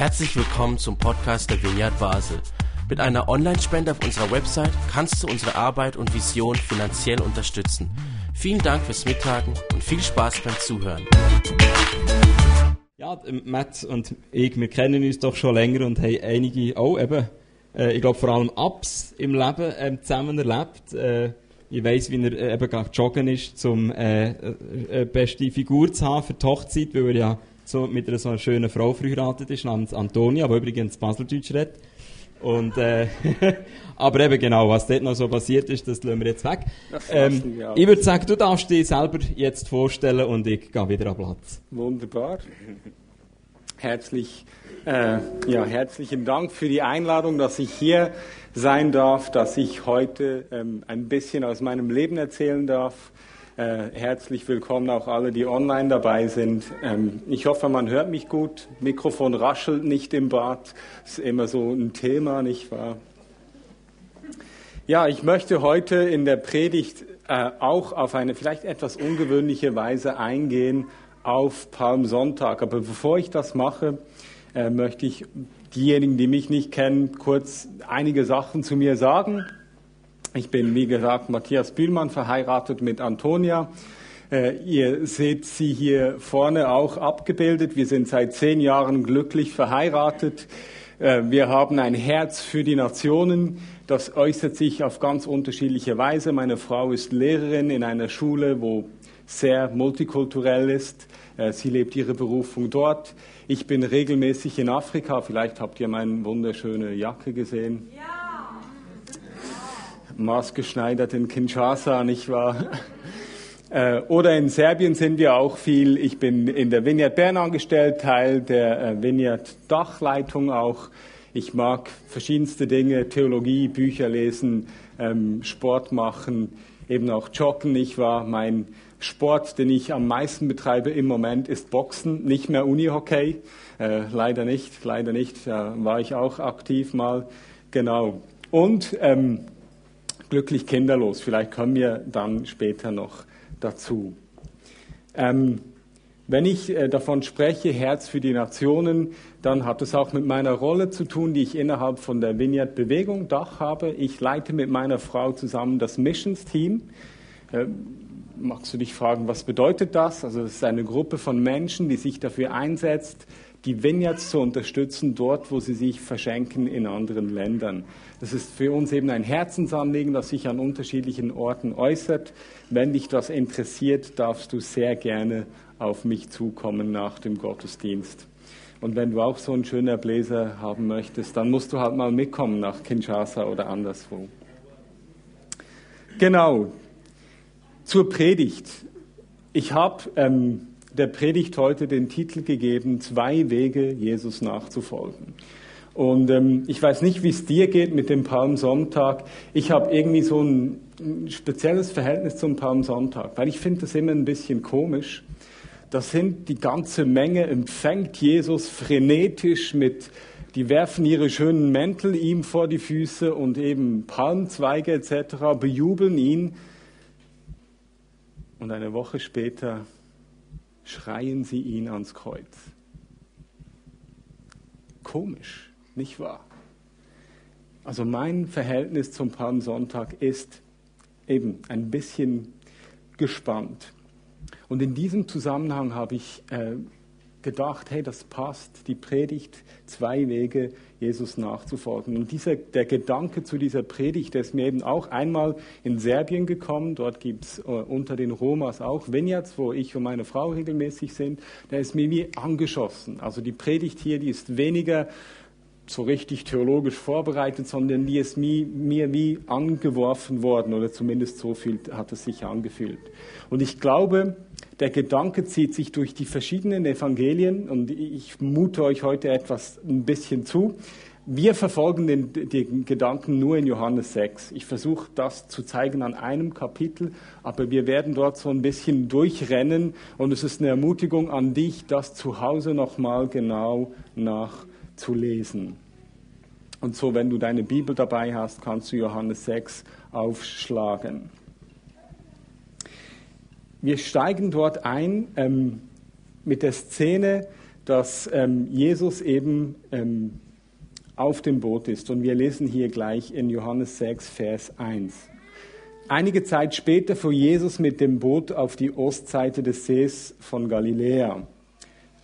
Herzlich willkommen zum Podcast der Vineyard Basel. Mit einer Online-Spende auf unserer Website kannst du unsere Arbeit und Vision finanziell unterstützen. Vielen Dank fürs Mittagen und viel Spaß beim Zuhören. Ja, Matt und ich, wir kennen uns doch schon länger und haben einige auch eben, äh, ich glaube vor allem Ups im Leben äh, zusammen erlebt. Äh, ich weiss, wie er äh, eben gerade joggen ist, um äh, äh, beste Figur zu haben für die Hochzeit, weil er ja so mit einer so einer schönen Frau verheiratet ist, namens Antonia, die übrigens Baseldeutsch redet. Und, äh, aber eben genau, was dort noch so passiert ist, das lassen wir jetzt weg. Ähm, ich würde sagen, du darfst dich selber jetzt vorstellen und ich gehe wieder an Platz. Wunderbar. Herzlich, äh, ja, herzlichen Dank für die Einladung, dass ich hier sein darf, dass ich heute ähm, ein bisschen aus meinem Leben erzählen darf. Äh, herzlich willkommen auch alle, die online dabei sind. Ähm, ich hoffe, man hört mich gut. Mikrofon raschelt nicht im Bad. Ist immer so ein Thema, nicht wahr? Ja, ich möchte heute in der Predigt äh, auch auf eine vielleicht etwas ungewöhnliche Weise eingehen auf Palmsonntag. Aber bevor ich das mache, äh, möchte ich diejenigen, die mich nicht kennen, kurz einige Sachen zu mir sagen. Ich bin, wie gesagt, Matthias Bühlmann, verheiratet mit Antonia. Äh, ihr seht sie hier vorne auch abgebildet. Wir sind seit zehn Jahren glücklich verheiratet. Äh, wir haben ein Herz für die Nationen. Das äußert sich auf ganz unterschiedliche Weise. Meine Frau ist Lehrerin in einer Schule, wo sehr multikulturell ist. Äh, sie lebt ihre Berufung dort. Ich bin regelmäßig in Afrika. Vielleicht habt ihr meine wunderschöne Jacke gesehen. Ja maßgeschneidert in Kinshasa, nicht wahr? Äh, oder in Serbien sind wir auch viel. Ich bin in der Vineyard Bern angestellt, Teil der äh, Vineyard Dachleitung auch. Ich mag verschiedenste Dinge, Theologie, Bücher lesen, ähm, Sport machen, eben auch joggen. Ich war mein Sport, den ich am meisten betreibe im Moment, ist Boxen, nicht mehr Unihockey. Äh, leider nicht, leider nicht. Da war ich auch aktiv mal. Genau. Und ähm, glücklich kinderlos. Vielleicht kommen wir dann später noch dazu. Ähm, wenn ich äh, davon spreche, Herz für die Nationen, dann hat es auch mit meiner Rolle zu tun, die ich innerhalb von der Vineyard Bewegung Dach habe. Ich leite mit meiner Frau zusammen das Missions Team. Äh, magst du dich fragen, was bedeutet das? Also es ist eine Gruppe von Menschen, die sich dafür einsetzt, die Vineyards zu unterstützen, dort, wo sie sich verschenken in anderen Ländern. Das ist für uns eben ein Herzensanliegen, das sich an unterschiedlichen Orten äußert. Wenn dich das interessiert, darfst du sehr gerne auf mich zukommen nach dem Gottesdienst. Und wenn du auch so einen schönen Bläser haben möchtest, dann musst du halt mal mitkommen nach Kinshasa oder anderswo. Genau. Zur Predigt. Ich habe ähm, der Predigt heute den Titel gegeben, zwei Wege, Jesus nachzufolgen. Und ähm, ich weiß nicht, wie es dir geht mit dem Palmsonntag. Ich habe irgendwie so ein, ein spezielles Verhältnis zum Palmsonntag, weil ich finde das immer ein bisschen komisch. Da sind die ganze Menge, empfängt Jesus frenetisch mit, die werfen ihre schönen Mäntel ihm vor die Füße und eben Palmzweige etc., bejubeln ihn. Und eine Woche später schreien sie ihn ans Kreuz. Komisch, nicht wahr? Also mein Verhältnis zum Palmsonntag ist eben ein bisschen gespannt. Und in diesem Zusammenhang habe ich äh, gedacht, hey, das passt, die Predigt, zwei Wege, Jesus nachzufolgen. Und dieser, der Gedanke zu dieser Predigt, der ist mir eben auch einmal in Serbien gekommen. Dort gibt es äh, unter den Romas auch Vineyards, wo ich und meine Frau regelmäßig sind. Der ist mir wie angeschossen. Also die Predigt hier, die ist weniger so richtig theologisch vorbereitet, sondern die ist mir, mir wie angeworfen worden oder zumindest so viel hat es sich angefühlt. Und ich glaube, der Gedanke zieht sich durch die verschiedenen Evangelien und ich mute euch heute etwas ein bisschen zu. Wir verfolgen den, den Gedanken nur in Johannes 6. Ich versuche das zu zeigen an einem Kapitel, aber wir werden dort so ein bisschen durchrennen und es ist eine Ermutigung an dich, das zu Hause nochmal genau nachzulesen. Und so, wenn du deine Bibel dabei hast, kannst du Johannes 6 aufschlagen. Wir steigen dort ein ähm, mit der Szene, dass ähm, Jesus eben ähm, auf dem Boot ist. Und wir lesen hier gleich in Johannes 6, Vers 1. Einige Zeit später fuhr Jesus mit dem Boot auf die Ostseite des Sees von Galiläa.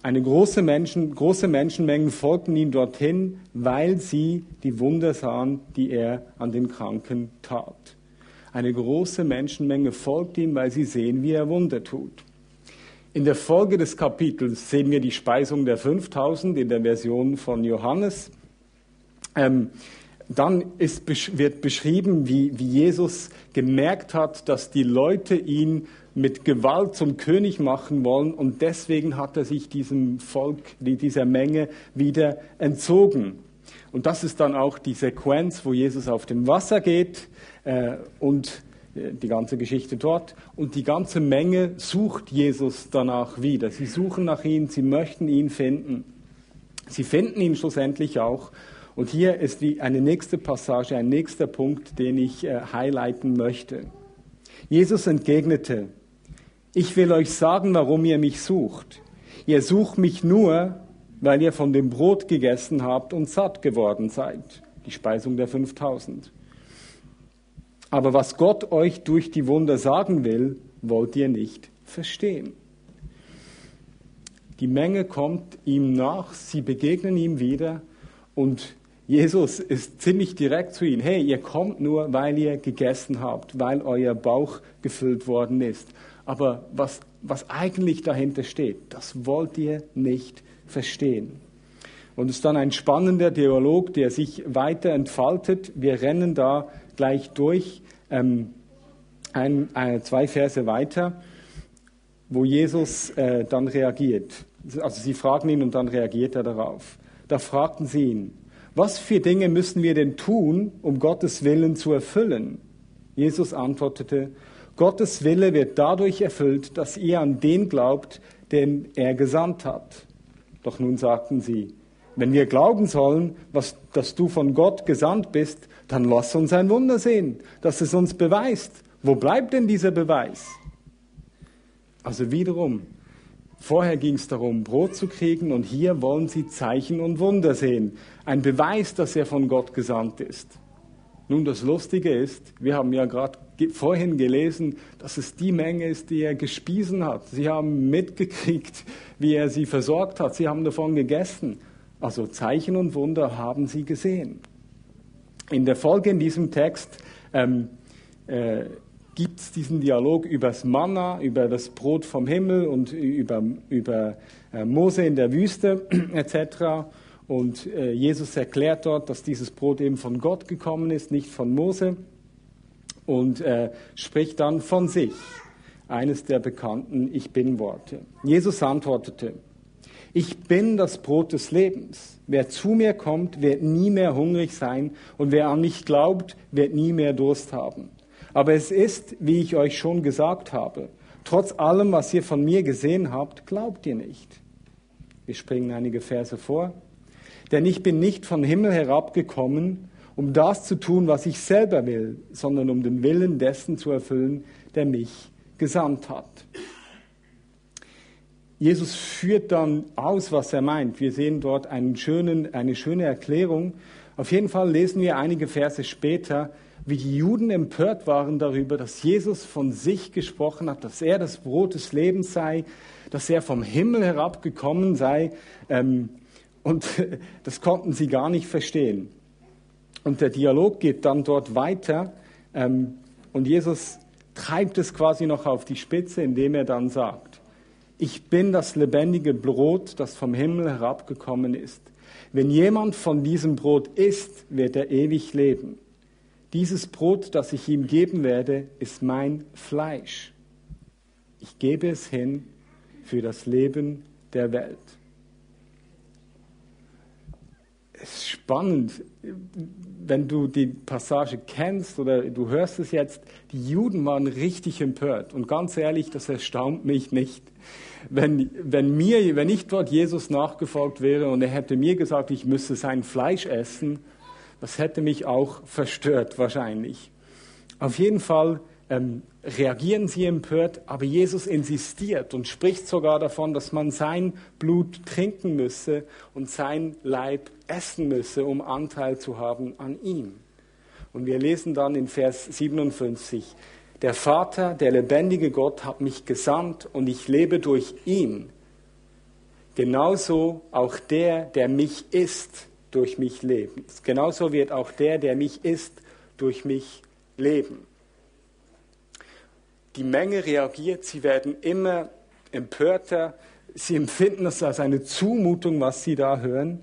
Eine große, Menschen, große Menschenmengen folgten ihm dorthin, weil sie die Wunder sahen, die er an den Kranken tat. Eine große Menschenmenge folgt ihm, weil sie sehen, wie er Wunder tut. In der Folge des Kapitels sehen wir die Speisung der 5000 in der Version von Johannes. Ähm, dann ist, wird beschrieben, wie, wie Jesus gemerkt hat, dass die Leute ihn mit Gewalt zum König machen wollen und deswegen hat er sich diesem Volk, dieser Menge wieder entzogen. Und das ist dann auch die Sequenz, wo Jesus auf dem Wasser geht und äh, die ganze Geschichte dort. Und die ganze Menge sucht Jesus danach wieder. Sie suchen nach ihm, sie möchten ihn finden. Sie finden ihn schlussendlich auch. Und hier ist die, eine nächste Passage, ein nächster Punkt, den ich äh, highlighten möchte. Jesus entgegnete, ich will euch sagen, warum ihr mich sucht. Ihr sucht mich nur, weil ihr von dem Brot gegessen habt und satt geworden seid. Die Speisung der 5000. Aber was Gott euch durch die Wunder sagen will, wollt ihr nicht verstehen. Die Menge kommt ihm nach, sie begegnen ihm wieder und Jesus ist ziemlich direkt zu ihnen. Hey, ihr kommt nur, weil ihr gegessen habt, weil euer Bauch gefüllt worden ist. Aber was, was eigentlich dahinter steht, das wollt ihr nicht verstehen. Und es ist dann ein spannender Dialog, der sich weiter entfaltet. Wir rennen da gleich durch, ähm, ein, ein, zwei Verse weiter, wo Jesus äh, dann reagiert. Also sie fragen ihn und dann reagiert er darauf. Da fragten sie ihn, was für Dinge müssen wir denn tun, um Gottes Willen zu erfüllen? Jesus antwortete, Gottes Wille wird dadurch erfüllt, dass ihr an den glaubt, den er gesandt hat. Doch nun sagten sie, wenn wir glauben sollen, was, dass du von Gott gesandt bist, dann lass uns ein Wunder sehen, dass es uns beweist. Wo bleibt denn dieser Beweis? Also wiederum, Vorher ging es darum, Brot zu kriegen und hier wollen sie Zeichen und Wunder sehen. Ein Beweis, dass er von Gott gesandt ist. Nun, das Lustige ist, wir haben ja gerade vorhin gelesen, dass es die Menge ist, die er gespiesen hat. Sie haben mitgekriegt, wie er sie versorgt hat. Sie haben davon gegessen. Also Zeichen und Wunder haben sie gesehen. In der Folge in diesem Text ähm, äh, gibt es diesen Dialog über das Manna, über das Brot vom Himmel und über, über äh, Mose in der Wüste etc. Und äh, Jesus erklärt dort, dass dieses Brot eben von Gott gekommen ist, nicht von Mose. Und äh, spricht dann von sich, eines der bekannten Ich bin-Worte. Jesus antwortete, ich bin das Brot des Lebens. Wer zu mir kommt, wird nie mehr hungrig sein und wer an mich glaubt, wird nie mehr Durst haben. Aber es ist, wie ich euch schon gesagt habe, trotz allem, was ihr von mir gesehen habt, glaubt ihr nicht. Wir springen einige Verse vor. Denn ich bin nicht vom Himmel herabgekommen, um das zu tun, was ich selber will, sondern um den Willen dessen zu erfüllen, der mich gesandt hat. Jesus führt dann aus, was er meint. Wir sehen dort einen schönen, eine schöne Erklärung. Auf jeden Fall lesen wir einige Verse später, wie die Juden empört waren darüber, dass Jesus von sich gesprochen hat, dass er das Brot des Lebens sei, dass er vom Himmel herabgekommen sei. Ähm, und das konnten sie gar nicht verstehen. Und der Dialog geht dann dort weiter. Ähm, und Jesus treibt es quasi noch auf die Spitze, indem er dann sagt, ich bin das lebendige Brot, das vom Himmel herabgekommen ist. Wenn jemand von diesem Brot isst, wird er ewig leben. Dieses Brot, das ich ihm geben werde, ist mein Fleisch. Ich gebe es hin für das Leben der Welt. Es ist spannend, wenn du die Passage kennst oder du hörst es jetzt, die Juden waren richtig empört. Und ganz ehrlich, das erstaunt mich nicht. Wenn, wenn, mir, wenn ich dort Jesus nachgefolgt wäre und er hätte mir gesagt, ich müsse sein Fleisch essen, das hätte mich auch verstört wahrscheinlich. Auf jeden Fall ähm, reagieren sie empört, aber Jesus insistiert und spricht sogar davon, dass man sein Blut trinken müsse und sein Leib essen müsse, um Anteil zu haben an ihm. Und wir lesen dann in Vers 57, der Vater, der lebendige Gott, hat mich gesandt und ich lebe durch ihn. Genauso auch der, der mich isst, durch mich leben. Genauso wird auch der, der mich isst, durch mich leben. Die Menge reagiert, sie werden immer empörter, sie empfinden es als eine Zumutung, was sie da hören.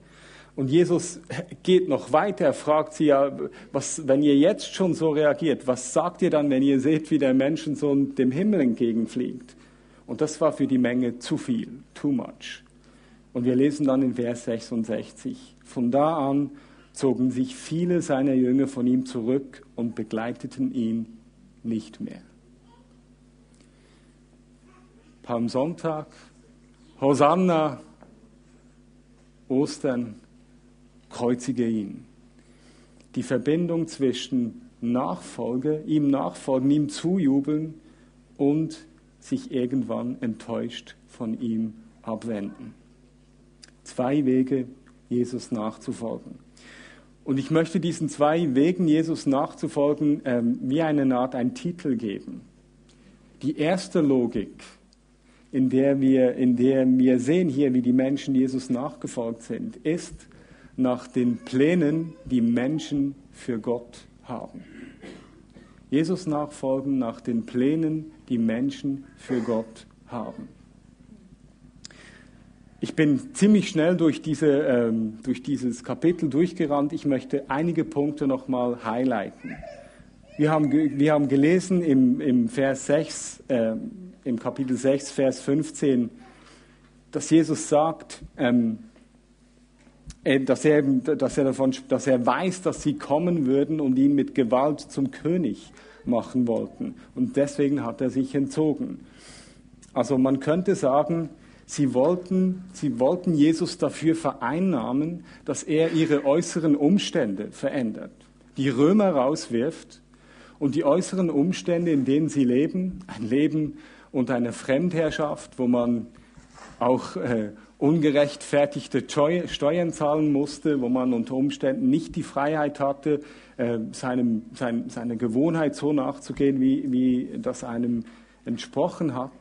Und Jesus geht noch weiter, er fragt sie ja, was, wenn ihr jetzt schon so reagiert, was sagt ihr dann, wenn ihr seht, wie der Menschensohn dem Himmel entgegenfliegt? Und das war für die Menge zu viel, too much. Und wir lesen dann in Vers 66, von da an zogen sich viele seiner Jünger von ihm zurück und begleiteten ihn nicht mehr. Palmsonntag, Hosanna, Ostern, kreuzige ihn. Die Verbindung zwischen Nachfolge, ihm nachfolgen, ihm zujubeln und sich irgendwann enttäuscht von ihm abwenden. Zwei Wege, Jesus nachzufolgen. Und ich möchte diesen zwei Wegen, Jesus nachzufolgen, ähm, wie eine Art ein Titel geben. Die erste Logik, in der, wir, in der wir sehen hier, wie die Menschen Jesus nachgefolgt sind, ist nach den Plänen, die Menschen für Gott haben. Jesus nachfolgen nach den Plänen, die Menschen für Gott haben. Ich bin ziemlich schnell durch, diese, ähm, durch dieses Kapitel durchgerannt. Ich möchte einige Punkte nochmal highlighten. Wir haben, wir haben gelesen im, im Vers 6, äh, im Kapitel 6, Vers 15, dass Jesus sagt, ähm, äh, dass, er, dass, er davon, dass er weiß, dass sie kommen würden und ihn mit Gewalt zum König machen wollten. Und deswegen hat er sich entzogen. Also man könnte sagen, Sie wollten, sie wollten Jesus dafür vereinnahmen, dass er ihre äußeren Umstände verändert, die Römer rauswirft und die äußeren Umstände, in denen sie leben, ein Leben unter einer Fremdherrschaft, wo man auch äh, ungerechtfertigte Steuern zahlen musste, wo man unter Umständen nicht die Freiheit hatte, äh, seinem, sein, seiner Gewohnheit so nachzugehen, wie, wie das einem entsprochen hat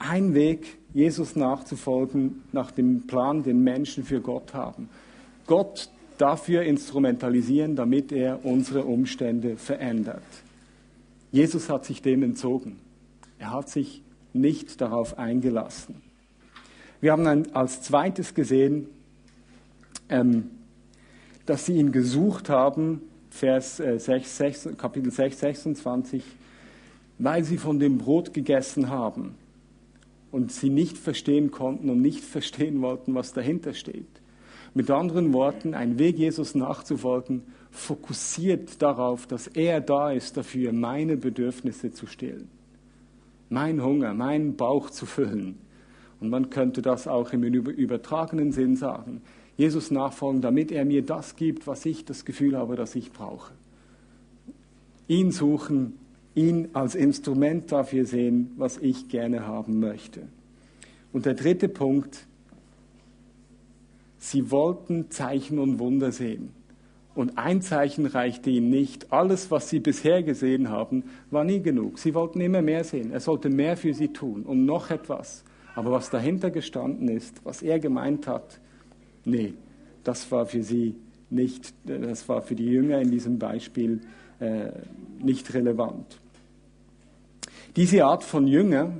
ein Weg, Jesus nachzufolgen, nach dem Plan, den Menschen für Gott haben. Gott dafür instrumentalisieren, damit er unsere Umstände verändert. Jesus hat sich dem entzogen. Er hat sich nicht darauf eingelassen. Wir haben dann als zweites gesehen, ähm, dass sie ihn gesucht haben, Vers 6, äh, 6, Kapitel 6, 26, weil sie von dem Brot gegessen haben und sie nicht verstehen konnten und nicht verstehen wollten, was dahinter steht. Mit anderen Worten, ein Weg Jesus nachzufolgen, fokussiert darauf, dass er da ist dafür, meine Bedürfnisse zu stillen, mein Hunger, meinen Bauch zu füllen. Und man könnte das auch im übertragenen Sinn sagen. Jesus nachfolgen, damit er mir das gibt, was ich das Gefühl habe, dass ich brauche. Ihn suchen, ihn als Instrument dafür sehen, was ich gerne haben möchte. Und der dritte Punkt, sie wollten Zeichen und Wunder sehen. Und ein Zeichen reichte ihnen nicht. Alles, was sie bisher gesehen haben, war nie genug. Sie wollten immer mehr sehen. Er sollte mehr für sie tun und noch etwas. Aber was dahinter gestanden ist, was er gemeint hat, nee, das war für sie nicht, das war für die Jünger in diesem Beispiel äh, nicht relevant. Diese Art von Jünger,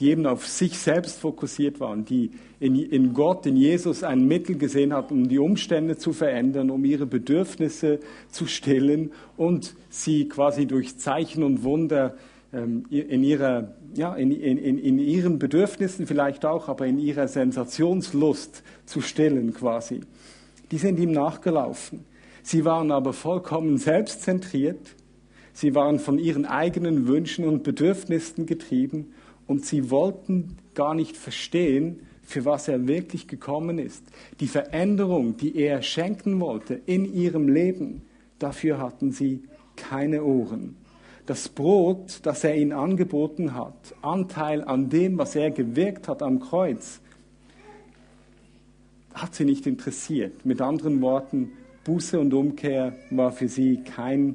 die eben auf sich selbst fokussiert waren, die in, in, Gott, in Jesus ein Mittel gesehen hatten, um die Umstände zu verändern, um ihre Bedürfnisse zu stillen und sie quasi durch Zeichen und Wunder in, ihrer, ja, in, in, in ihren Bedürfnissen vielleicht auch, aber in ihrer Sensationslust zu stillen quasi. Die sind ihm nachgelaufen. Sie waren aber vollkommen selbstzentriert Sie waren von ihren eigenen Wünschen und Bedürfnissen getrieben und sie wollten gar nicht verstehen, für was er wirklich gekommen ist. Die Veränderung, die er schenken wollte in ihrem Leben, dafür hatten sie keine Ohren. Das Brot, das er ihnen angeboten hat, Anteil an dem, was er gewirkt hat am Kreuz, hat sie nicht interessiert. Mit anderen Worten, Buße und Umkehr war für sie kein,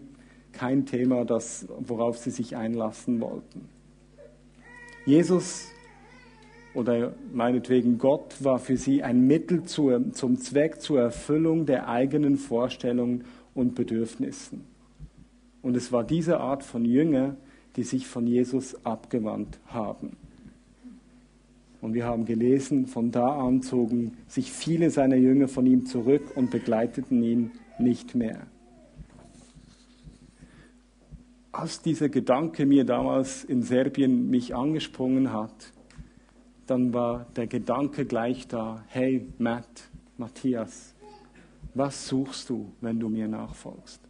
kein Thema, das, worauf sie sich einlassen wollten. Jesus oder meinetwegen Gott war für sie ein Mittel zur, zum Zweck zur Erfüllung der eigenen Vorstellungen und Bedürfnissen. Und es war diese Art von Jünger, die sich von Jesus abgewandt haben. Und wir haben gelesen, von da an zogen sich viele seiner Jünger von ihm zurück und begleiteten ihn nicht mehr. Als dieser Gedanke mir damals in Serbien mich angesprungen hat, dann war der Gedanke gleich da, hey Matt, Matthias, was suchst du, wenn du mir nachfolgst?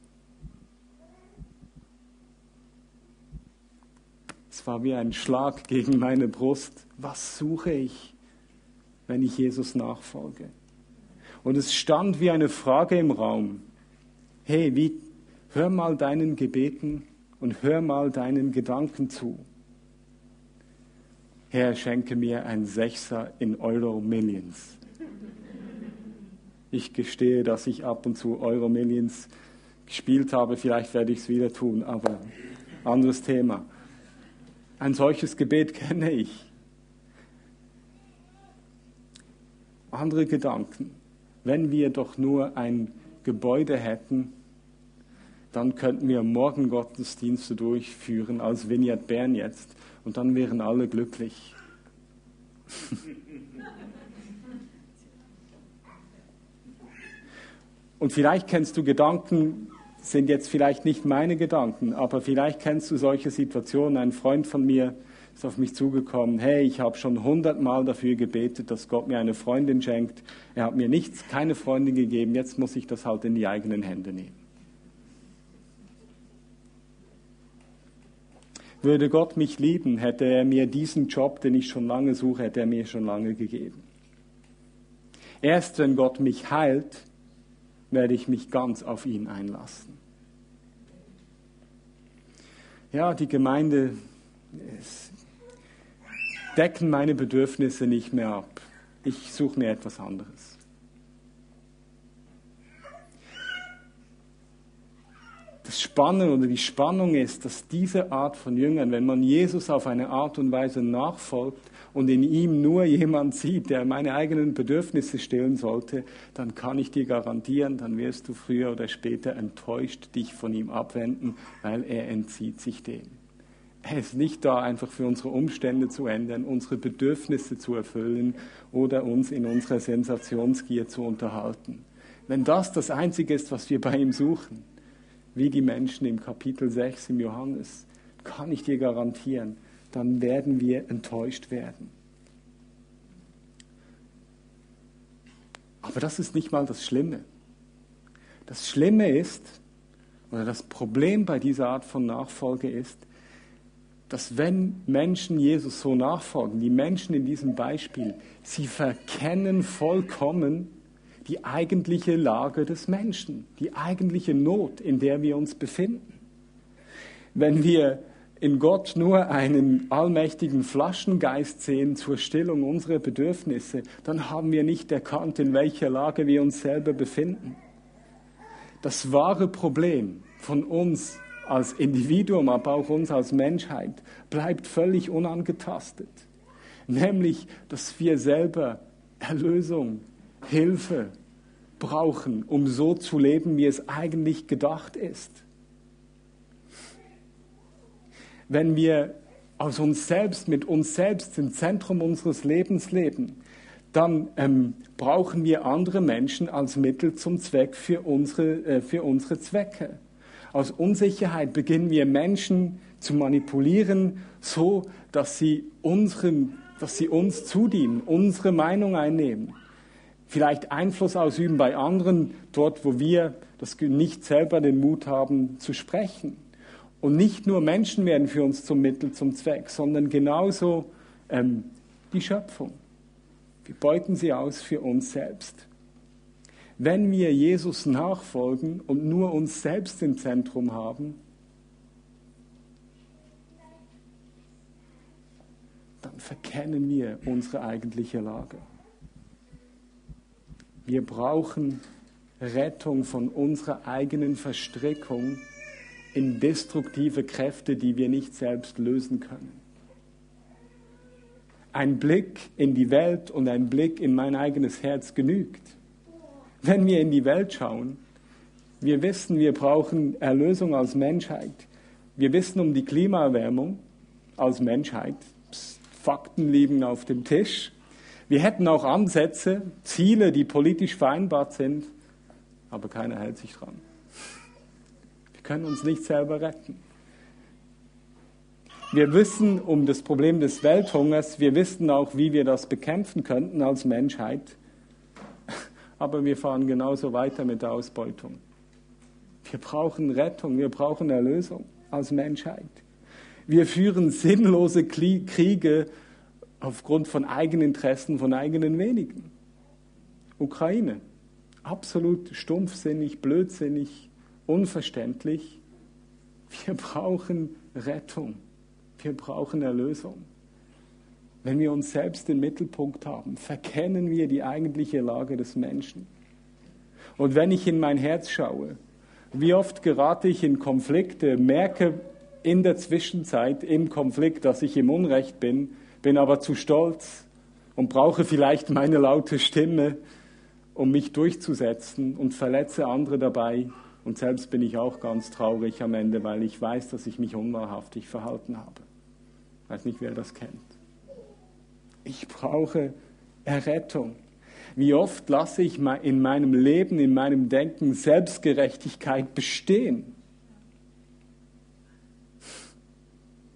Es war wie ein Schlag gegen meine Brust. Was suche ich, wenn ich Jesus nachfolge? Und es stand wie eine Frage im Raum. Hey, wie, hör mal deinen Gebeten und hör mal deinen Gedanken zu. Herr, schenke mir ein Sechser in Euro Millions. Ich gestehe, dass ich ab und zu Euro Millions gespielt habe. Vielleicht werde ich es wieder tun, aber anderes Thema. Ein solches Gebet kenne ich. Andere Gedanken. Wenn wir doch nur ein Gebäude hätten, dann könnten wir morgen Gottesdienste durchführen als Vineyard Bern jetzt und dann wären alle glücklich. und vielleicht kennst du Gedanken, sind jetzt vielleicht nicht meine Gedanken, aber vielleicht kennst du solche Situationen. Ein Freund von mir ist auf mich zugekommen, hey, ich habe schon hundertmal dafür gebetet, dass Gott mir eine Freundin schenkt. Er hat mir nichts, keine Freundin gegeben, jetzt muss ich das halt in die eigenen Hände nehmen. Würde Gott mich lieben, hätte er mir diesen Job, den ich schon lange suche, hätte er mir schon lange gegeben. Erst wenn Gott mich heilt, werde ich mich ganz auf ihn einlassen. Ja, die Gemeinde decken meine Bedürfnisse nicht mehr ab. Ich suche mir etwas anderes. Das Spannende oder die Spannung ist, dass diese Art von Jüngern, wenn man Jesus auf eine Art und Weise nachfolgt, und in ihm nur jemand sieht, der meine eigenen Bedürfnisse stillen sollte, dann kann ich dir garantieren, dann wirst du früher oder später enttäuscht dich von ihm abwenden, weil er entzieht sich dem. Er ist nicht da, einfach für unsere Umstände zu ändern, unsere Bedürfnisse zu erfüllen oder uns in unserer Sensationsgier zu unterhalten. Wenn das das Einzige ist, was wir bei ihm suchen, wie die Menschen im Kapitel 6 im Johannes, kann ich dir garantieren, dann werden wir enttäuscht werden. Aber das ist nicht mal das Schlimme. Das Schlimme ist, oder das Problem bei dieser Art von Nachfolge ist, dass wenn Menschen Jesus so nachfolgen, die Menschen in diesem Beispiel, sie verkennen vollkommen die eigentliche Lage des Menschen, die eigentliche Not, in der wir uns befinden. Wenn wir in Gott nur einen allmächtigen Flaschengeist sehen zur Stillung unserer Bedürfnisse, dann haben wir nicht erkannt, in welcher Lage wir uns selber befinden. Das wahre Problem von uns als Individuum, aber auch uns als Menschheit, bleibt völlig unangetastet. Nämlich, dass wir selber Erlösung, Hilfe brauchen, um so zu leben, wie es eigentlich gedacht ist wenn wir aus uns selbst, mit uns selbst im Zentrum unseres Lebens leben, dann ähm, brauchen wir andere Menschen als Mittel zum Zweck für unsere, äh, für unsere Zwecke. Aus Unsicherheit beginnen wir Menschen zu manipulieren, so dass sie, unseren, dass sie uns zudienen, unsere Meinung einnehmen. Vielleicht Einfluss ausüben bei anderen, dort wo wir das nicht selber den Mut haben zu sprechen. Und nicht nur Menschen werden für uns zum Mittel, zum Zweck, sondern genauso ähm, die Schöpfung. Wir beuten sie aus für uns selbst. Wenn wir Jesus nachfolgen und nur uns selbst im Zentrum haben, dann verkennen wir unsere eigentliche Lage. Wir brauchen Rettung von unserer eigenen Verstrickung in destruktive Kräfte, die wir nicht selbst lösen können. Ein Blick in die Welt und ein Blick in mein eigenes Herz genügt. Wenn wir in die Welt schauen, wir wissen, wir brauchen Erlösung als Menschheit. Wir wissen um die Klimaerwärmung als Menschheit. Psst, Fakten liegen auf dem Tisch. Wir hätten auch Ansätze, Ziele, die politisch vereinbart sind, aber keiner hält sich dran können uns nicht selber retten. Wir wissen um das Problem des Welthungers, wir wissen auch, wie wir das bekämpfen könnten als Menschheit, aber wir fahren genauso weiter mit der Ausbeutung. Wir brauchen Rettung, wir brauchen Erlösung als Menschheit. Wir führen sinnlose Kriege aufgrund von Eigeninteressen von eigenen wenigen. Ukraine, absolut stumpfsinnig, blödsinnig, unverständlich. Wir brauchen Rettung. Wir brauchen Erlösung. Wenn wir uns selbst im Mittelpunkt haben, verkennen wir die eigentliche Lage des Menschen. Und wenn ich in mein Herz schaue, wie oft gerate ich in Konflikte, merke in der Zwischenzeit im Konflikt, dass ich im Unrecht bin, bin aber zu stolz und brauche vielleicht meine laute Stimme, um mich durchzusetzen und verletze andere dabei und selbst bin ich auch ganz traurig am Ende, weil ich weiß, dass ich mich unwahrhaftig verhalten habe. Ich weiß nicht, wer das kennt. Ich brauche Errettung. Wie oft lasse ich in meinem Leben, in meinem Denken Selbstgerechtigkeit bestehen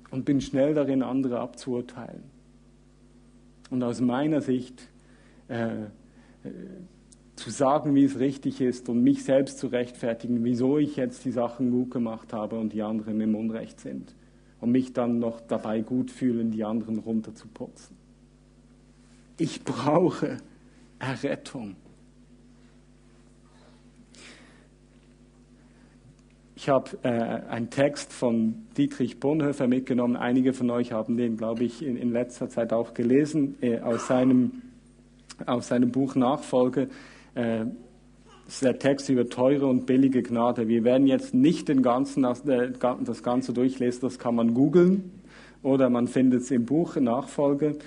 und bin schnell darin, andere abzuurteilen. Und aus meiner Sicht äh, äh zu sagen, wie es richtig ist und mich selbst zu rechtfertigen, wieso ich jetzt die Sachen gut gemacht habe und die anderen im Unrecht sind. Und mich dann noch dabei gut fühlen, die anderen runterzuputzen. Ich brauche Errettung. Ich habe äh, einen Text von Dietrich Bonhoeffer mitgenommen. Einige von euch haben den, glaube ich, in, in letzter Zeit auch gelesen, äh, aus, seinem, aus seinem Buch Nachfolge. Äh, ist der Text über teure und billige Gnade. Wir werden jetzt nicht den ganzen, das Ganze durchlesen, das kann man googeln oder man findet es im Buch Nachfolge.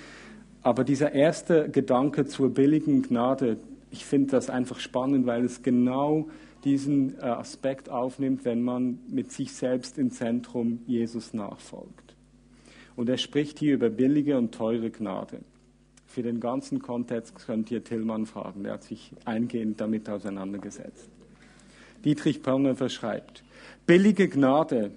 Aber dieser erste Gedanke zur billigen Gnade, ich finde das einfach spannend, weil es genau diesen äh, Aspekt aufnimmt, wenn man mit sich selbst im Zentrum Jesus nachfolgt. Und er spricht hier über billige und teure Gnade. Für den ganzen Kontext könnt ihr Tillmann fragen, der hat sich eingehend damit auseinandergesetzt. Dietrich Bonhoeffer schreibt, billige Gnade.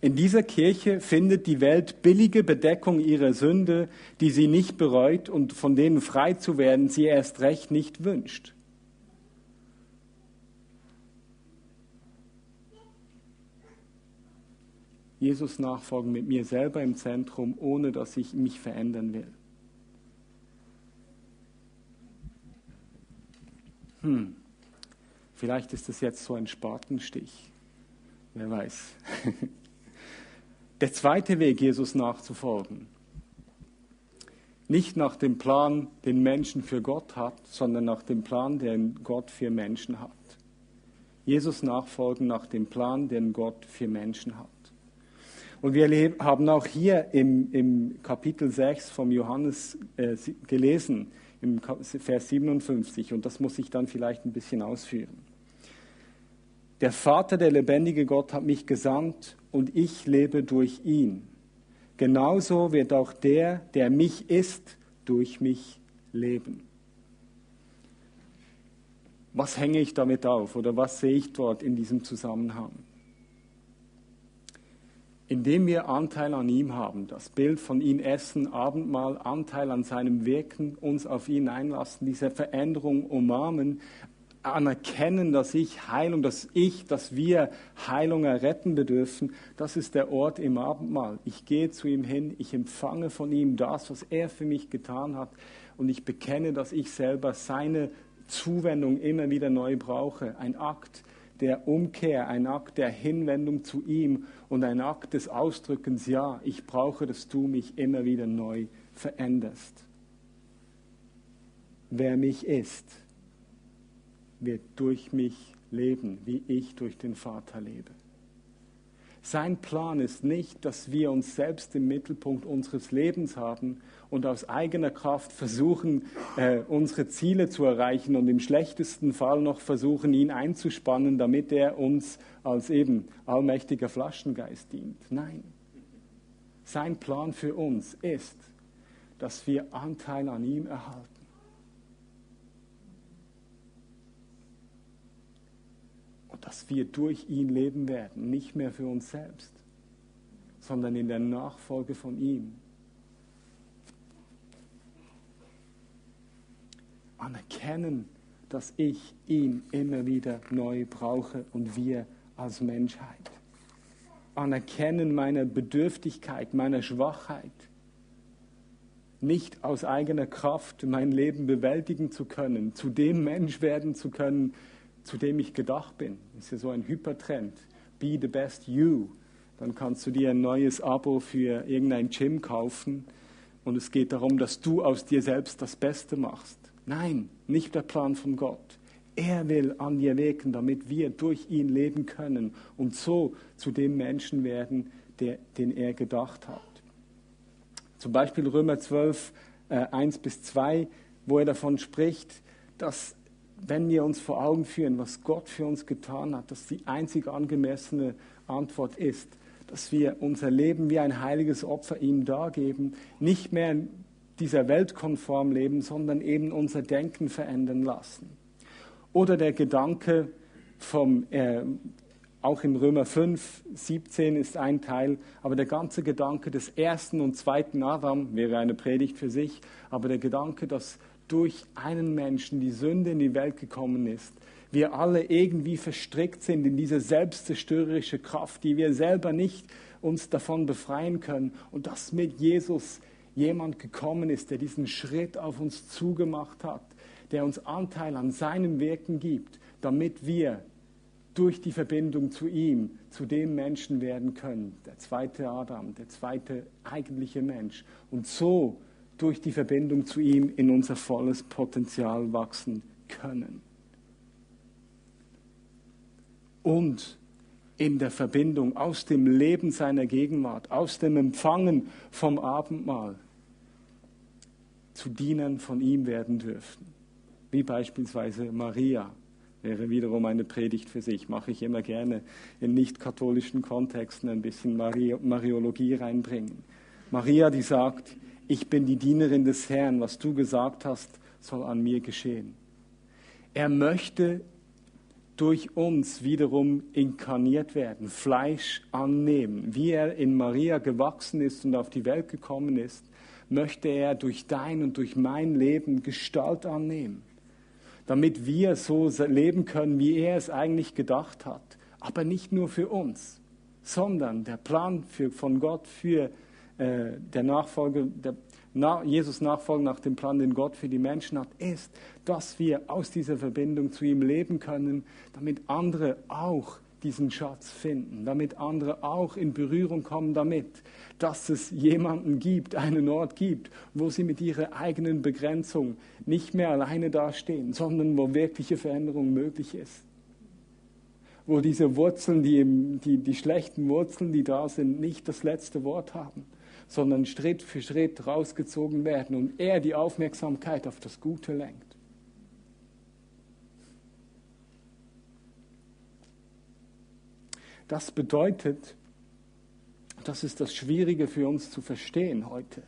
In dieser Kirche findet die Welt billige Bedeckung ihrer Sünde, die sie nicht bereut und von denen frei zu werden sie erst recht nicht wünscht. Jesus nachfolgen mit mir selber im Zentrum, ohne dass ich mich verändern will. Hm, vielleicht ist das jetzt so ein Spatenstich. Wer weiß. Der zweite Weg, Jesus nachzufolgen. Nicht nach dem Plan, den Menschen für Gott hat, sondern nach dem Plan, den Gott für Menschen hat. Jesus nachfolgen nach dem Plan, den Gott für Menschen hat. Und wir haben auch hier im, im Kapitel 6 vom Johannes äh, gelesen, im Vers 57, und das muss ich dann vielleicht ein bisschen ausführen. Der Vater, der lebendige Gott, hat mich gesandt und ich lebe durch ihn. Genauso wird auch der, der mich ist, durch mich leben. Was hänge ich damit auf oder was sehe ich dort in diesem Zusammenhang? Indem wir Anteil an ihm haben, das Bild von ihm essen, Abendmahl, Anteil an seinem Wirken, uns auf ihn einlassen, diese Veränderung umarmen, anerkennen, dass ich Heilung, dass ich, dass wir Heilung erretten bedürfen, das ist der Ort im Abendmahl. Ich gehe zu ihm hin, ich empfange von ihm das, was er für mich getan hat und ich bekenne, dass ich selber seine Zuwendung immer wieder neu brauche. Ein Akt der Umkehr, ein Akt der Hinwendung zu ihm und ein Akt des Ausdrückens, ja, ich brauche, dass du mich immer wieder neu veränderst. Wer mich ist, wird durch mich leben, wie ich durch den Vater lebe. Sein Plan ist nicht, dass wir uns selbst im Mittelpunkt unseres Lebens haben und aus eigener Kraft versuchen, äh, unsere Ziele zu erreichen und im schlechtesten Fall noch versuchen, ihn einzuspannen, damit er uns als eben allmächtiger Flaschengeist dient. Nein. Sein Plan für uns ist, dass wir Anteil an ihm erhalten. Dass wir durch ihn leben werden, nicht mehr für uns selbst, sondern in der Nachfolge von ihm. Anerkennen, dass ich ihn immer wieder neu brauche und wir als Menschheit. Anerkennen meiner Bedürftigkeit, meiner Schwachheit. Nicht aus eigener Kraft mein Leben bewältigen zu können, zu dem Mensch werden zu können, zu dem ich gedacht bin. Das ist ja so ein Hypertrend. Be the best you. Dann kannst du dir ein neues Abo für irgendein Gym kaufen und es geht darum, dass du aus dir selbst das Beste machst. Nein, nicht der Plan von Gott. Er will an dir wirken, damit wir durch ihn leben können und so zu dem Menschen werden, der, den er gedacht hat. Zum Beispiel Römer 12, äh, 1 bis 2, wo er davon spricht, dass wenn wir uns vor Augen führen, was Gott für uns getan hat, dass die einzig angemessene Antwort ist, dass wir unser Leben wie ein heiliges Opfer ihm dargeben, nicht mehr dieser Welt konform leben, sondern eben unser Denken verändern lassen. Oder der Gedanke vom, äh, auch in Römer 5, 17 ist ein Teil, aber der ganze Gedanke des ersten und zweiten Adam wäre eine Predigt für sich, aber der Gedanke, dass durch einen Menschen die Sünde in die Welt gekommen ist, wir alle irgendwie verstrickt sind in diese selbstzerstörerische Kraft, die wir selber nicht uns davon befreien können. Und dass mit Jesus jemand gekommen ist, der diesen Schritt auf uns zugemacht hat, der uns Anteil an seinem Wirken gibt, damit wir durch die Verbindung zu ihm zu dem Menschen werden können, der zweite Adam, der zweite eigentliche Mensch. Und so durch die Verbindung zu ihm in unser volles Potenzial wachsen können. Und in der Verbindung aus dem Leben seiner Gegenwart, aus dem Empfangen vom Abendmahl zu Dienern von ihm werden dürften. Wie beispielsweise Maria wäre wiederum eine Predigt für sich. Mache ich immer gerne in nicht-katholischen Kontexten ein bisschen Mariologie reinbringen. Maria, die sagt, ich bin die Dienerin des Herrn, was du gesagt hast, soll an mir geschehen. Er möchte durch uns wiederum inkarniert werden, Fleisch annehmen. Wie er in Maria gewachsen ist und auf die Welt gekommen ist, möchte er durch dein und durch mein Leben Gestalt annehmen, damit wir so leben können, wie er es eigentlich gedacht hat. Aber nicht nur für uns, sondern der Plan für, von Gott für äh, der Nachfolge, der Jesus Nachfolge nach dem Plan, den Gott für die Menschen hat, ist, dass wir aus dieser Verbindung zu ihm leben können, damit andere auch diesen Schatz finden, damit andere auch in Berührung kommen damit, dass es jemanden gibt, einen Ort gibt, wo sie mit ihrer eigenen Begrenzung nicht mehr alleine dastehen, sondern wo wirkliche Veränderung möglich ist. Wo diese Wurzeln, die, die, die schlechten Wurzeln, die da sind, nicht das letzte Wort haben, sondern Schritt für Schritt rausgezogen werden und er die Aufmerksamkeit auf das Gute lenkt. Das bedeutet, das ist das Schwierige für uns zu verstehen heute.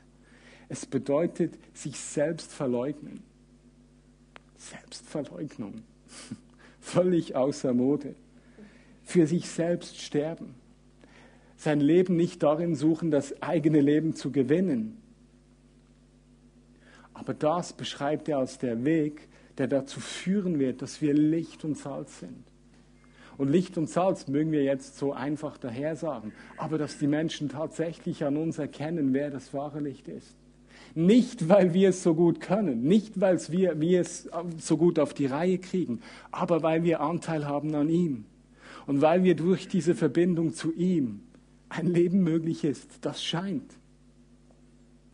Es bedeutet, sich selbst verleugnen. Selbstverleugnung. Völlig außer Mode. Für sich selbst sterben sein Leben nicht darin suchen, das eigene Leben zu gewinnen. Aber das beschreibt er als der Weg, der dazu führen wird, dass wir Licht und Salz sind. Und Licht und Salz mögen wir jetzt so einfach daher sagen, aber dass die Menschen tatsächlich an uns erkennen, wer das wahre Licht ist. Nicht, weil wir es so gut können, nicht, weil wir, wir es so gut auf die Reihe kriegen, aber weil wir Anteil haben an ihm. Und weil wir durch diese Verbindung zu ihm ein Leben möglich ist, das scheint.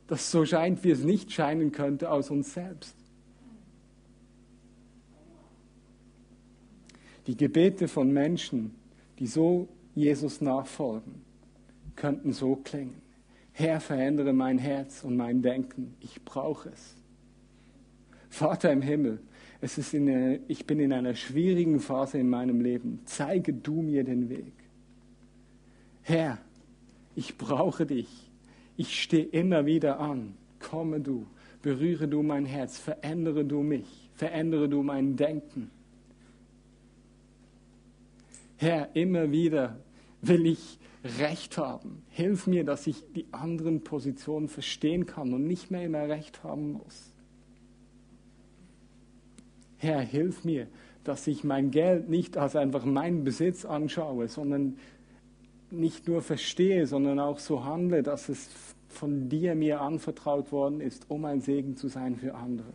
das so scheint, wie es nicht scheinen könnte aus uns selbst. Die Gebete von Menschen, die so Jesus nachfolgen, könnten so klingen. Herr, verändere mein Herz und mein Denken. Ich brauche es. Vater im Himmel, es ist eine, ich bin in einer schwierigen Phase in meinem Leben. Zeige du mir den Weg. Herr, ich brauche dich. Ich stehe immer wieder an. Komme du, berühre du mein Herz, verändere du mich, verändere du mein Denken. Herr, immer wieder will ich Recht haben. Hilf mir, dass ich die anderen Positionen verstehen kann und nicht mehr immer Recht haben muss. Herr, hilf mir, dass ich mein Geld nicht als einfach meinen Besitz anschaue, sondern nicht nur verstehe, sondern auch so handle, dass es von dir mir anvertraut worden ist, um ein Segen zu sein für andere.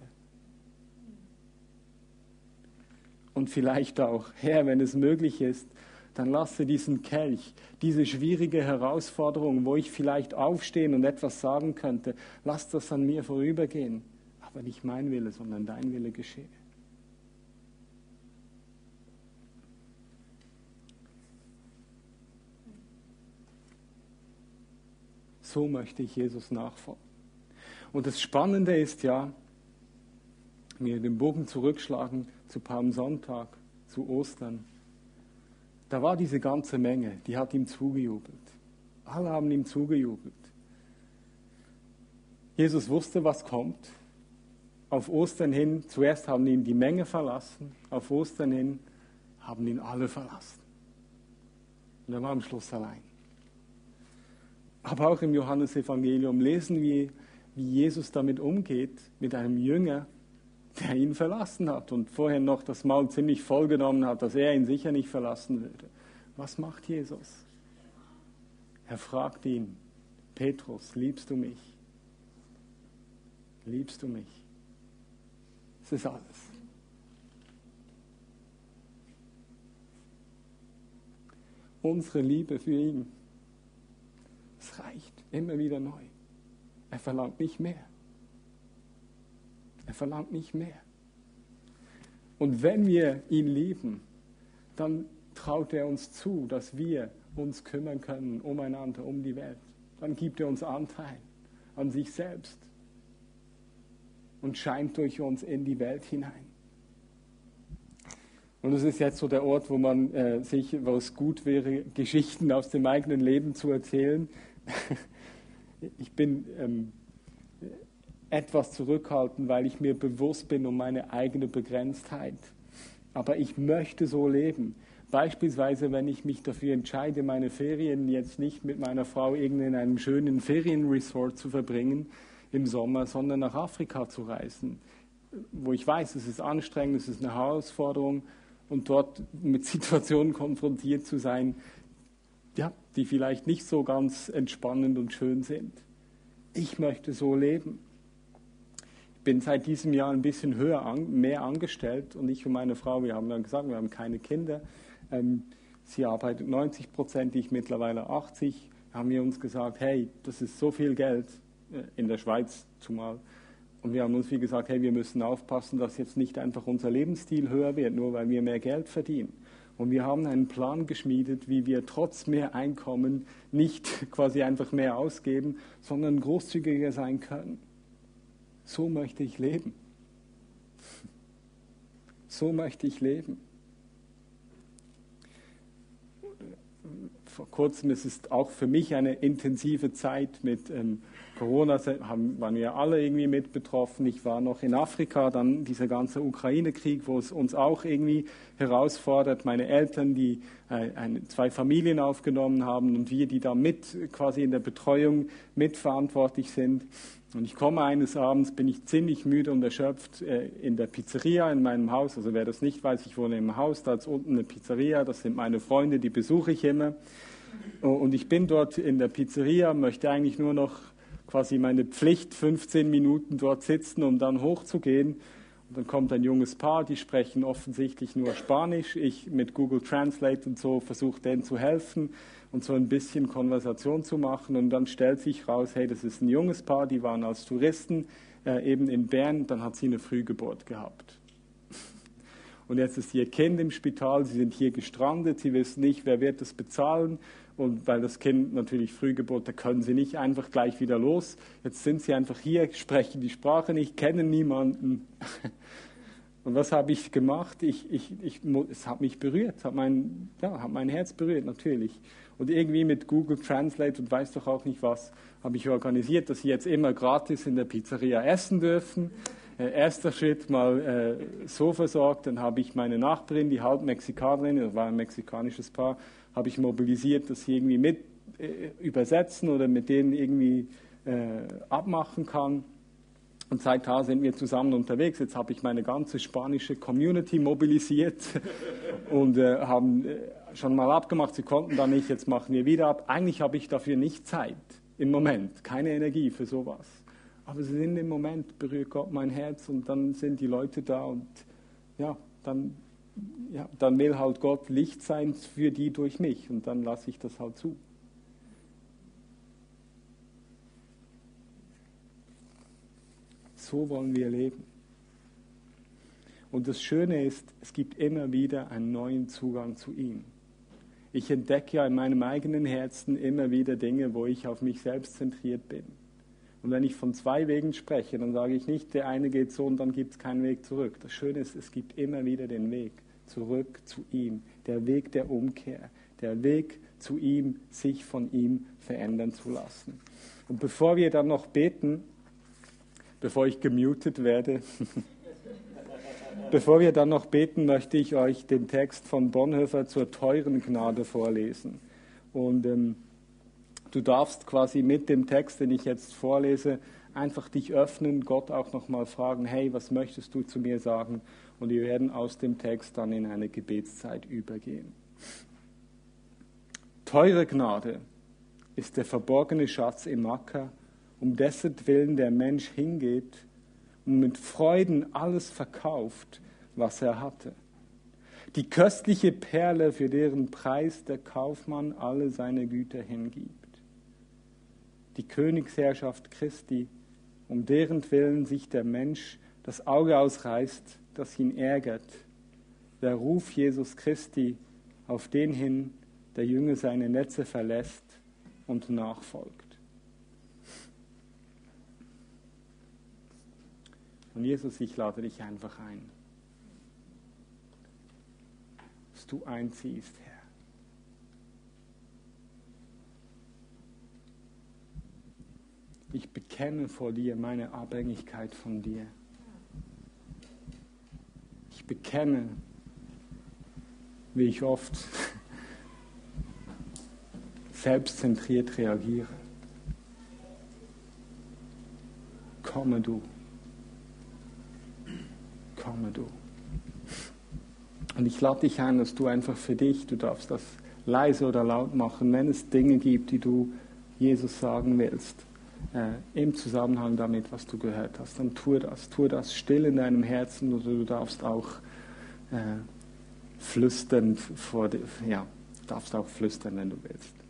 Und vielleicht auch, Herr, wenn es möglich ist, dann lasse diesen Kelch, diese schwierige Herausforderung, wo ich vielleicht aufstehen und etwas sagen könnte, lass das an mir vorübergehen. Aber nicht mein Wille, sondern dein Wille geschehe. So möchte ich Jesus nachfolgen. Und das Spannende ist ja, wir den Bogen zurückschlagen zu Palmsonntag, zu Ostern. Da war diese ganze Menge, die hat ihm zugejubelt. Alle haben ihm zugejubelt. Jesus wusste, was kommt. Auf Ostern hin, zuerst haben ihn die Menge verlassen, auf Ostern hin haben ihn alle verlassen. Und er war am Schluss allein. Aber auch im Johannesevangelium lesen wir, wie Jesus damit umgeht, mit einem Jünger, der ihn verlassen hat und vorher noch das Maul ziemlich vollgenommen hat, dass er ihn sicher nicht verlassen würde. Was macht Jesus? Er fragt ihn, Petrus, liebst du mich? Liebst du mich? Das ist alles. Unsere Liebe für ihn, es reicht immer wieder neu. Er verlangt nicht mehr. Er verlangt nicht mehr. Und wenn wir ihn lieben, dann traut er uns zu, dass wir uns kümmern können umeinander, um die Welt. Dann gibt er uns Anteil an sich selbst und scheint durch uns in die Welt hinein. Und es ist jetzt so der Ort, wo man äh, sich, wo es gut wäre, Geschichten aus dem eigenen Leben zu erzählen. ich bin ähm, etwas zurückhaltend, weil ich mir bewusst bin um meine eigene Begrenztheit. Aber ich möchte so leben. Beispielsweise, wenn ich mich dafür entscheide, meine Ferien jetzt nicht mit meiner Frau in einem schönen Ferienresort zu verbringen im Sommer, sondern nach Afrika zu reisen, wo ich weiß, es ist anstrengend, es ist eine Herausforderung und dort mit Situationen konfrontiert zu sein, ja, die vielleicht nicht so ganz entspannend und schön sind. Ich möchte so leben bin seit diesem Jahr ein bisschen höher, an, mehr angestellt und ich und meine Frau, wir haben dann gesagt, wir haben keine Kinder. Ähm, sie arbeitet 90 Prozent, ich mittlerweile 80. Haben wir uns gesagt, hey, das ist so viel Geld äh, in der Schweiz zumal. Und wir haben uns wie gesagt, hey, wir müssen aufpassen, dass jetzt nicht einfach unser Lebensstil höher wird, nur weil wir mehr Geld verdienen. Und wir haben einen Plan geschmiedet, wie wir trotz mehr Einkommen nicht quasi einfach mehr ausgeben, sondern großzügiger sein können. So möchte ich leben. So möchte ich leben. Vor kurzem ist es auch für mich eine intensive Zeit mit ähm, Corona, haben, waren wir alle irgendwie mit betroffen. Ich war noch in Afrika, dann dieser ganze Ukraine-Krieg, wo es uns auch irgendwie herausfordert. Meine Eltern, die äh, eine, zwei Familien aufgenommen haben und wir, die da mit quasi in der Betreuung mitverantwortlich sind. Und ich komme eines Abends, bin ich ziemlich müde und erschöpft äh, in der Pizzeria in meinem Haus. Also wer das nicht weiß, ich wohne im Haus, da ist unten eine Pizzeria, das sind meine Freunde, die besuche ich immer. Und ich bin dort in der Pizzeria, möchte eigentlich nur noch quasi meine Pflicht, 15 Minuten dort sitzen, um dann hochzugehen. Dann kommt ein junges Paar, die sprechen offensichtlich nur Spanisch. Ich mit Google Translate und so versuche denen zu helfen und so ein bisschen Konversation zu machen. Und dann stellt sich raus, hey, das ist ein junges Paar, die waren als Touristen äh, eben in Bern, dann hat sie eine Frühgeburt gehabt. Und jetzt ist ihr Kind im Spital, sie sind hier gestrandet, sie wissen nicht, wer wird das bezahlen. Und weil das Kind natürlich Frühgeburt, da können sie nicht einfach gleich wieder los. Jetzt sind sie einfach hier, sprechen die Sprache nicht, kennen niemanden. Und was habe ich gemacht? Ich, ich, ich, es hat mich berührt, hat mein, ja, hat mein Herz berührt, natürlich. Und irgendwie mit Google Translate und weiß doch auch nicht was, habe ich organisiert, dass sie jetzt immer gratis in der Pizzeria essen dürfen. Äh, erster Schritt mal äh, so versorgt, dann habe ich meine Nachbarin, die halb Mexikanerin, das war ein mexikanisches Paar, habe ich mobilisiert, dass sie irgendwie mit äh, übersetzen oder mit denen irgendwie äh, abmachen kann. Und seither sind wir zusammen unterwegs. Jetzt habe ich meine ganze spanische Community mobilisiert und äh, haben äh, schon mal abgemacht. Sie konnten da nicht, jetzt machen wir wieder ab. Eigentlich habe ich dafür nicht Zeit im Moment, keine Energie für sowas. Aber sie sind im Moment, berührt Gott mein Herz und dann sind die Leute da und ja, dann ja, dann will halt Gott Licht sein für die durch mich und dann lasse ich das halt zu. So wollen wir leben. Und das Schöne ist, es gibt immer wieder einen neuen Zugang zu ihm. Ich entdecke ja in meinem eigenen Herzen immer wieder Dinge, wo ich auf mich selbst zentriert bin. Und wenn ich von zwei Wegen spreche, dann sage ich nicht, der eine geht so und dann gibt es keinen Weg zurück. Das Schöne ist, es gibt immer wieder den Weg zurück zu ihm. Der Weg der Umkehr. Der Weg zu ihm, sich von ihm verändern zu lassen. Und bevor wir dann noch beten, bevor ich gemutet werde, bevor wir dann noch beten, möchte ich euch den Text von Bonhoeffer zur teuren Gnade vorlesen. Und ähm, du darfst quasi mit dem Text, den ich jetzt vorlese, einfach dich öffnen, Gott auch nochmal fragen, hey, was möchtest du zu mir sagen? Und wir werden aus dem Text dann in eine Gebetszeit übergehen. Teure Gnade ist der verborgene Schatz im Acker, um dessen Willen der Mensch hingeht und mit Freuden alles verkauft, was er hatte. Die köstliche Perle, für deren Preis der Kaufmann alle seine Güter hingibt die Königsherrschaft Christi, um deren Willen sich der Mensch das Auge ausreißt, das ihn ärgert. Der Ruf Jesus Christi, auf den hin der Jünger seine Netze verlässt und nachfolgt. Und Jesus, ich lade dich einfach ein, dass du einziehst, Herr. Ich bekenne vor dir meine Abhängigkeit von dir. Ich bekenne, wie ich oft selbstzentriert reagiere. Komme du. Komme du. Und ich lade dich ein, dass du einfach für dich, du darfst das leise oder laut machen, wenn es Dinge gibt, die du Jesus sagen willst äh, im Zusammenhang damit, was du gehört hast, dann tue das. Tue das still in deinem Herzen oder du darfst auch äh, flüsternd vor dir, ja, darfst auch flüstern, wenn du willst.